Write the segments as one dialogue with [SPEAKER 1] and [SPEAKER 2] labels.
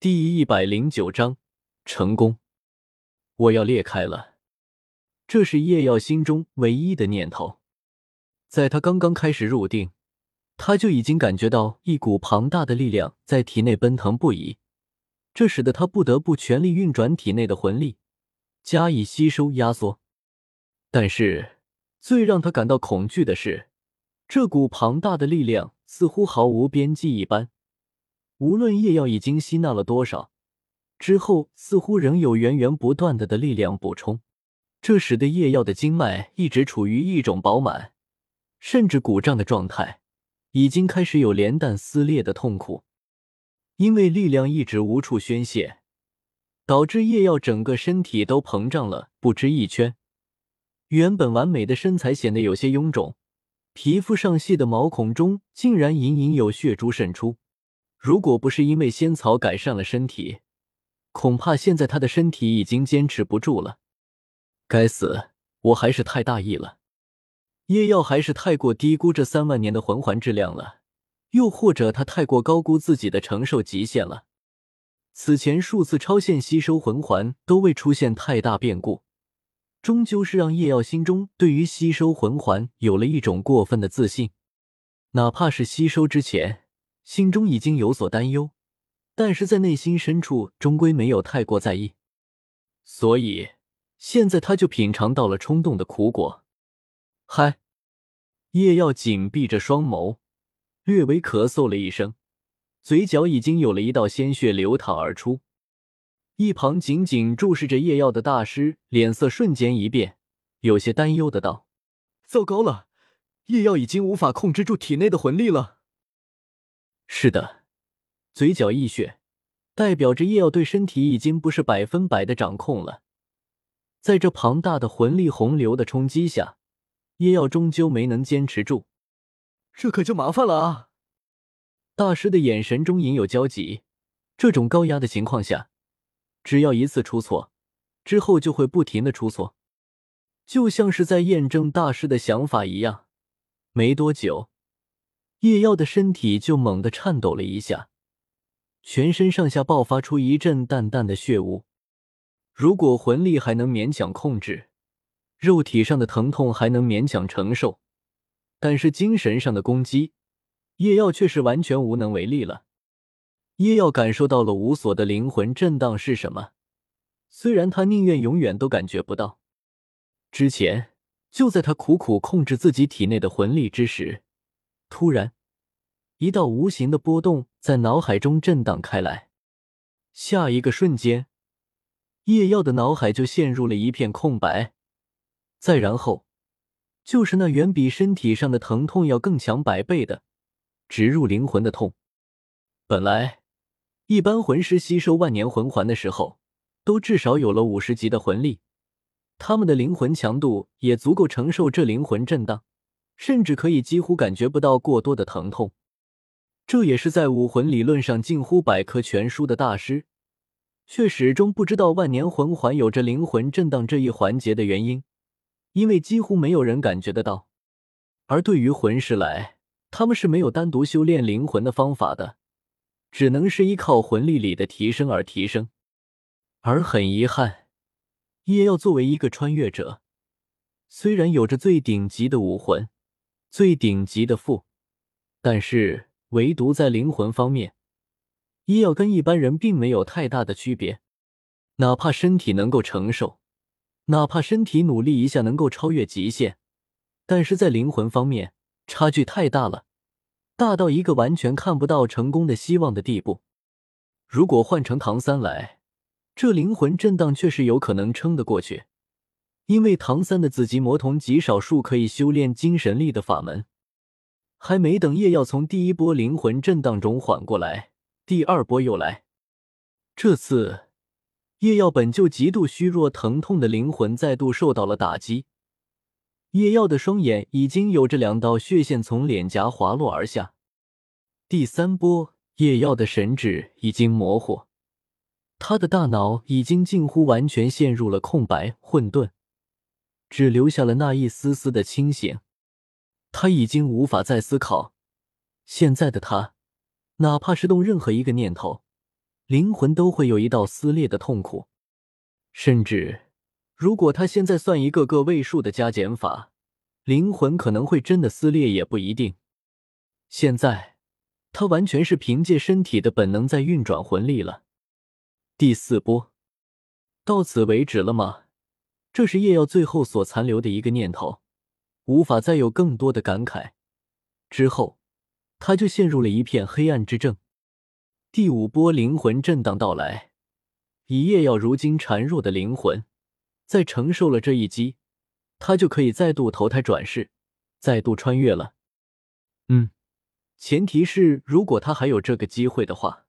[SPEAKER 1] 第一百零九章成功！我要裂开了，这是叶耀心中唯一的念头。在他刚刚开始入定，他就已经感觉到一股庞大的力量在体内奔腾不已，这使得他不得不全力运转体内的魂力，加以吸收压缩。但是，最让他感到恐惧的是，这股庞大的力量似乎毫无边际一般。无论叶耀已经吸纳了多少，之后似乎仍有源源不断的的力量补充，这使得叶耀的经脉一直处于一种饱满，甚至鼓胀的状态，已经开始有连弹撕裂的痛苦。因为力量一直无处宣泄，导致叶耀整个身体都膨胀了不止一圈，原本完美的身材显得有些臃肿，皮肤上细的毛孔中竟然隐隐有血珠渗出。如果不是因为仙草改善了身体，恐怕现在他的身体已经坚持不住了。该死，我还是太大意了。叶耀还是太过低估这三万年的魂环质量了，又或者他太过高估自己的承受极限了。此前数次超限吸收魂环都未出现太大变故，终究是让叶耀心中对于吸收魂环有了一种过分的自信，哪怕是吸收之前。心中已经有所担忧，但是在内心深处终归没有太过在意，所以现在他就品尝到了冲动的苦果。嗨，叶耀紧闭着双眸，略微咳嗽了一声，嘴角已经有了一道鲜血流淌而出。一旁紧紧注视着叶耀的大师脸色瞬间一变，有些担忧的道：“
[SPEAKER 2] 糟糕了，叶耀已经无法控制住体内的魂力了。”
[SPEAKER 1] 是的，嘴角溢血，代表着叶耀对身体已经不是百分百的掌控了。在这庞大的魂力洪流的冲击下，叶耀终究没能坚持住，
[SPEAKER 2] 这可就麻烦了啊！
[SPEAKER 1] 大师的眼神中隐有焦急。这种高压的情况下，只要一次出错，之后就会不停的出错，就像是在验证大师的想法一样。没多久。叶耀的身体就猛地颤抖了一下，全身上下爆发出一阵淡淡的血雾。如果魂力还能勉强控制，肉体上的疼痛还能勉强承受，但是精神上的攻击，叶耀却是完全无能为力了。叶耀感受到了无所的灵魂震荡是什么，虽然他宁愿永远都感觉不到。之前就在他苦苦控制自己体内的魂力之时。突然，一道无形的波动在脑海中震荡开来。下一个瞬间，叶耀的脑海就陷入了一片空白。再然后，就是那远比身体上的疼痛要更强百倍的植入灵魂的痛。本来，一般魂师吸收万年魂环的时候，都至少有了五十级的魂力，他们的灵魂强度也足够承受这灵魂震荡。甚至可以几乎感觉不到过多的疼痛，这也是在武魂理论上近乎百科全书的大师，却始终不知道万年魂环有着灵魂震荡这一环节的原因，因为几乎没有人感觉得到。而对于魂师来，他们是没有单独修炼灵魂的方法的，只能是依靠魂力里的提升而提升。而很遗憾，叶耀作为一个穿越者，虽然有着最顶级的武魂。最顶级的富，但是唯独在灵魂方面，医药跟一般人并没有太大的区别。哪怕身体能够承受，哪怕身体努力一下能够超越极限，但是在灵魂方面差距太大了，大到一个完全看不到成功的希望的地步。如果换成唐三来，这灵魂震荡却是有可能撑得过去。因为唐三的紫极魔瞳极少数可以修炼精神力的法门，还没等叶耀从第一波灵魂震荡中缓过来，第二波又来。这次叶耀本就极度虚弱、疼痛的灵魂再度受到了打击，叶耀的双眼已经有着两道血线从脸颊滑落而下。第三波，叶耀的神智已经模糊，他的大脑已经近乎完全陷入了空白、混沌。只留下了那一丝丝的清醒，他已经无法再思考。现在的他，哪怕是动任何一个念头，灵魂都会有一道撕裂的痛苦。甚至，如果他现在算一个个位数的加减法，灵魂可能会真的撕裂也不一定。现在，他完全是凭借身体的本能在运转魂力了。第四波，到此为止了吗？这是叶耀最后所残留的一个念头，无法再有更多的感慨。之后，他就陷入了一片黑暗之中。第五波灵魂震荡到来，以叶耀如今孱弱的灵魂，在承受了这一击，他就可以再度投胎转世，再度穿越了。嗯，前提是如果他还有这个机会的话。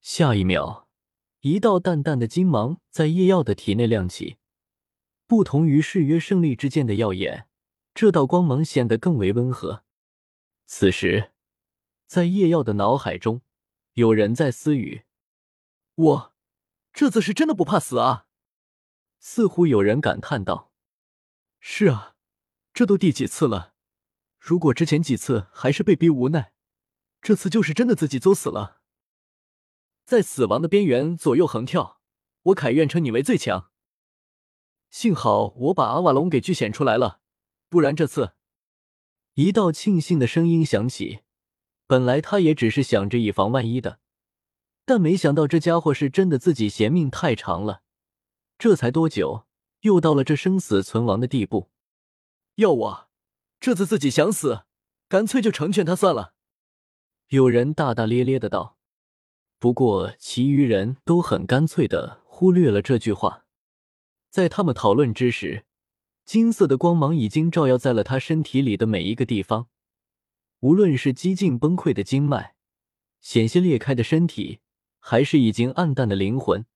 [SPEAKER 1] 下一秒，一道淡淡的金芒在叶耀的体内亮起。不同于誓约胜利之剑的耀眼，这道光芒显得更为温和。此时，在叶耀的脑海中，有人在私语：“
[SPEAKER 2] 我这次是真的不怕死啊！”
[SPEAKER 1] 似乎有人感叹道：“
[SPEAKER 2] 是啊，这都第几次了？如果之前几次还是被逼无奈，这次就是真的自己作死了。在死亡的边缘左右横跳，我凯愿称你为最强。”幸好我把阿瓦隆给巨显出来了，不然这次……
[SPEAKER 1] 一道庆幸的声音响起。本来他也只是想着以防万一的，但没想到这家伙是真的自己嫌命太长了。这才多久，又到了这生死存亡的地步？
[SPEAKER 2] 要我这次自己想死，干脆就成全他算了。
[SPEAKER 1] 有人大大咧咧的道。不过其余人都很干脆的忽略了这句话。在他们讨论之时，金色的光芒已经照耀在了他身体里的每一个地方。无论是几近崩溃的经脉、险些裂开的身体，还是已经暗淡的灵魂，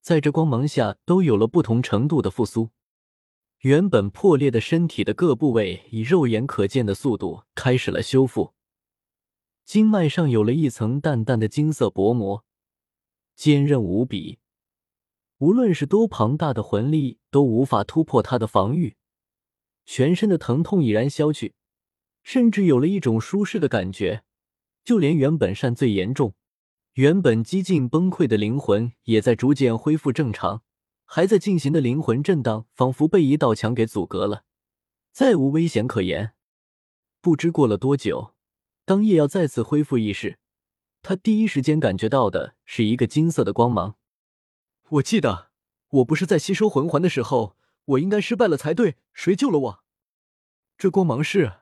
[SPEAKER 1] 在这光芒下都有了不同程度的复苏。原本破裂的身体的各部位以肉眼可见的速度开始了修复，经脉上有了一层淡淡的金色薄膜，坚韧无比。无论是多庞大的魂力，都无法突破他的防御。全身的疼痛已然消去，甚至有了一种舒适的感觉。就连原本善最严重、原本几近崩溃的灵魂，也在逐渐恢复正常。还在进行的灵魂震荡，仿佛被一道墙给阻隔了，再无危险可言。不知过了多久，当叶耀再次恢复意识，他第一时间感觉到的是一个金色的光芒。
[SPEAKER 2] 我记得，我不是在吸收魂环的时候，我应该失败了才对。谁救了我？这光芒是？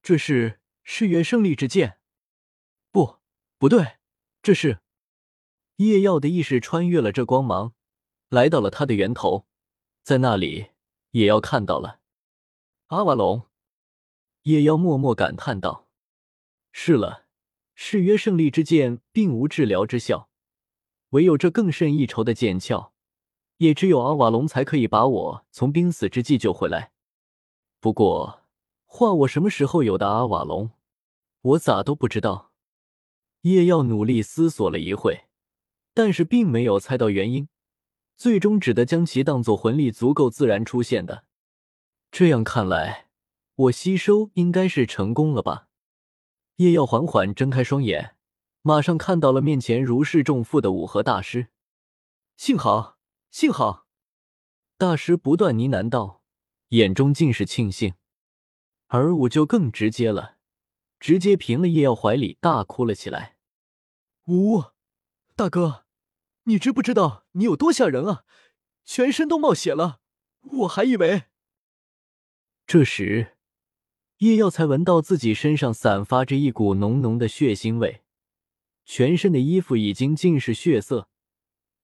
[SPEAKER 2] 这是誓约胜利之剑？不，不对，这是
[SPEAKER 1] 夜耀的意识穿越了这光芒，来到了它的源头，在那里，也要看到了
[SPEAKER 2] 阿瓦隆。
[SPEAKER 1] 夜耀默默感叹道：“是了，誓约胜利之剑并无治疗之效。”唯有这更胜一筹的剑鞘，也只有阿瓦隆才可以把我从濒死之际救回来。不过，话我什么时候有的阿瓦隆，我咋都不知道。叶耀努力思索了一会，但是并没有猜到原因，最终只得将其当做魂力足够自然出现的。这样看来，我吸收应该是成功了吧？叶耀缓缓睁开双眼。马上看到了面前如释重负的五河大师，
[SPEAKER 2] 幸好，幸好！
[SPEAKER 1] 大师不断呢喃道，眼中尽是庆幸。而我就更直接了，直接平了叶耀怀里，大哭了起来。
[SPEAKER 2] 呜，大哥，你知不知道你有多吓人啊？全身都冒血了，我还以为……
[SPEAKER 1] 这时，叶耀才闻到自己身上散发着一股浓浓的血腥味。全身的衣服已经尽是血色，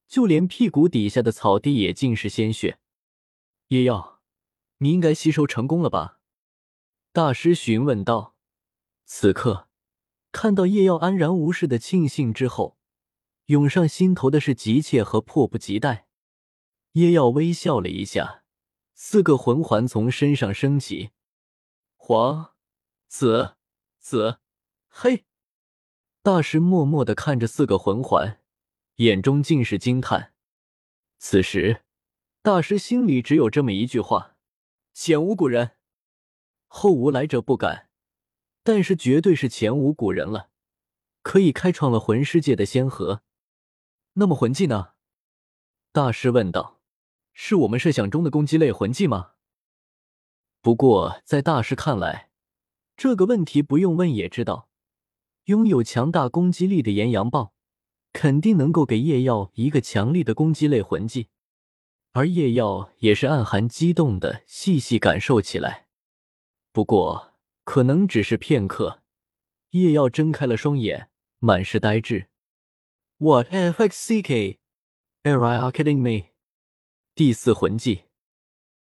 [SPEAKER 1] 就连屁股底下的草地也尽是鲜血。
[SPEAKER 2] 叶耀，你应该吸收成功了吧？
[SPEAKER 1] 大师询问道。此刻看到叶耀安然无事的庆幸之后，涌上心头的是急切和迫不及待。叶耀微笑了一下，四个魂环从身上升起，
[SPEAKER 2] 黄、紫、紫、黑。
[SPEAKER 1] 大师默默的看着四个魂环，眼中尽是惊叹。此时，大师心里只有这么一句话：
[SPEAKER 2] 前无古人，
[SPEAKER 1] 后无来者不敢。但是绝对是前无古人了。可以开创了魂师界的先河。
[SPEAKER 2] 那么魂技呢？
[SPEAKER 1] 大师问道：“
[SPEAKER 2] 是我们设想中的攻击类魂技吗？”
[SPEAKER 1] 不过，在大师看来，这个问题不用问也知道，拥有强大攻击力的炎阳豹，肯定能够给叶耀一个强力的攻击类魂技。而叶耀也是暗含激动的细细感受起来。不过，可能只是片刻，叶耀睁开了双眼，满是呆滞。What f x c k? Are you kidding me? 第四魂技，